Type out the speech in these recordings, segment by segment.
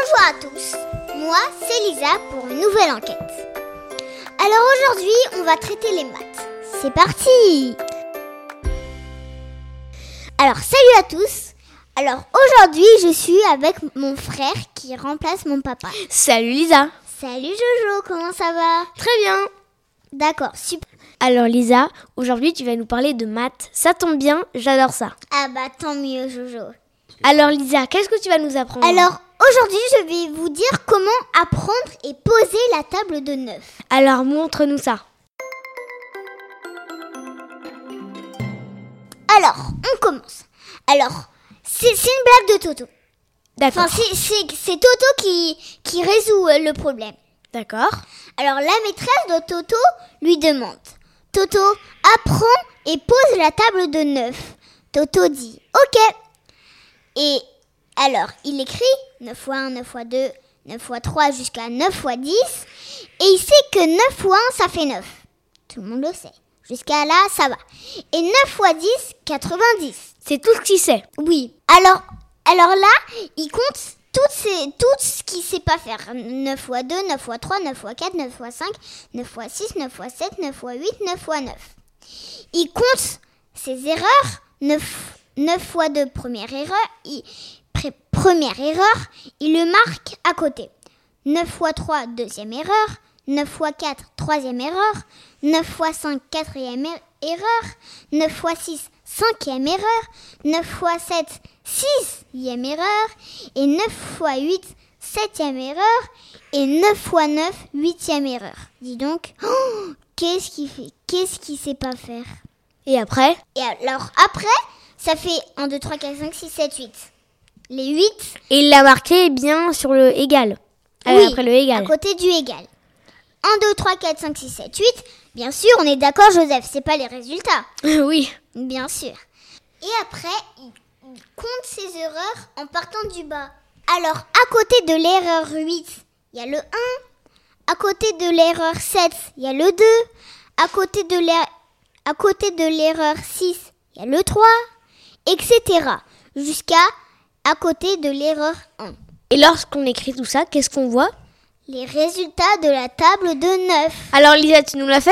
Bonjour à tous, moi c'est Lisa pour une nouvelle enquête. Alors aujourd'hui on va traiter les maths. C'est parti Alors salut à tous Alors aujourd'hui je suis avec mon frère qui remplace mon papa. Salut Lisa Salut Jojo, comment ça va? Très bien D'accord, super. Alors Lisa, aujourd'hui tu vas nous parler de maths. Ça tombe bien, j'adore ça. Ah bah tant mieux Jojo. Alors Lisa, qu'est-ce que tu vas nous apprendre? Alors aujourd'hui je vais vous dire comment apprendre et poser la table de 9. Alors montre-nous ça. Alors, on commence. Alors, c'est une blague de Toto. D'accord. Enfin, c'est- Toto qui, qui résout euh, le problème. D'accord. Alors, la maîtresse de Toto lui demande Toto, apprends et pose la table de 9. Toto dit Ok. Et alors, il écrit 9 fois 1, 9 fois 2, 9 fois 3 jusqu'à 9 fois 10. Et il sait que 9 fois 1, ça fait 9. Tout le monde le sait. Jusqu'à là, ça va. Et 9 fois 10, 90. C'est tout ce qu'il sait. Oui. Alors, alors là, il compte ces, tout ce qu'il sait pas faire. 9 fois 2, 9 fois 3, 9 fois 4, 9 fois 5, 9 fois 6, 9 fois 7, 9 fois 8, 9 fois 9. Il compte ses erreurs. 9, 9 fois 2, première erreur. Il- première erreur, il le marque à côté. 9 fois 3, deuxième erreur. 9 fois 4, troisième erreur. 9 fois 5, quatrième er- erreur. 9 fois 6, cinquième erreur. 9 fois 7, sixième erreur. Et 9 fois 8, septième erreur. Et 9 fois 9, huitième erreur. Dis donc, oh, qu'est-ce qu'il fait Qu'est-ce qu'il sait pas faire? Et après? Et alors après, ça fait 1, 2, 3, 4, 5, 6, 7, 8. Les 8, Et il l'a marqué bien sur le égal. Euh, oui, après le à égal. côté du égal. 1, 2, 3, 4, 5, 6, 7, 8. Bien sûr, on est d'accord, Joseph, c'est pas les résultats. oui. Bien sûr. Et après, il, compte ses erreurs en partant du bas. Alors, à côté de l'erreur 8, il y a le 1. À côté de l'erreur 7, il y a le 2. À côté de à côté de l'erreur 6, il y a le 3, etc. Jusqu'à à côté de l'erreur 1. Et lorsqu'on écrit tout ça, qu'est-ce qu'on voit? Les résultats de la table de 9. Alors Lisa, tu nous l'as fait?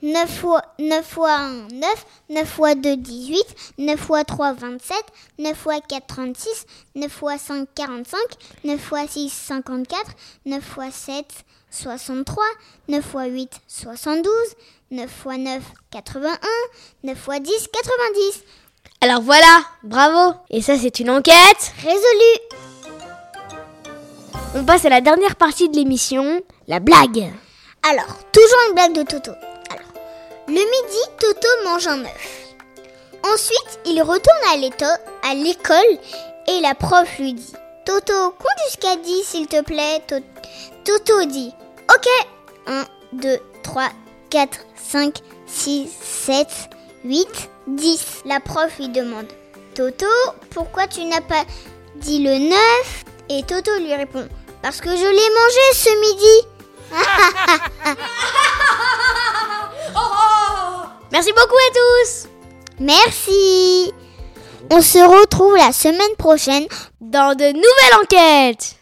9 fois, 9 fois 1, 9. 9 fois 2, 18. 9 fois 3, 27. 9 fois 4, 36. 9 fois 5, 45. 9 fois 6, 54. 9 fois 7, 63. 9 fois 8, 72. 9 fois 9, 81. 9 fois 10, 90. Alors voilà, bravo Et ça c'est une enquête Résolu. On passe à la dernière partie de l'émission, la blague. Alors, toujours une blague de Toto. Alors, le midi, Toto mange un œuf. Ensuite, il retourne à l'école et la prof lui dit Toto, compte jusqu'à 10 s'il te plaît. To- Toto dit Ok. 1, 2, 3, 4, 5, 6, 7, 8, 10. La prof lui demande Toto, pourquoi tu n'as pas dit le 9 Et Toto lui répond Parce que je l'ai mangé ce midi. Merci beaucoup à tous Merci. On se retrouve la semaine prochaine dans de nouvelles enquêtes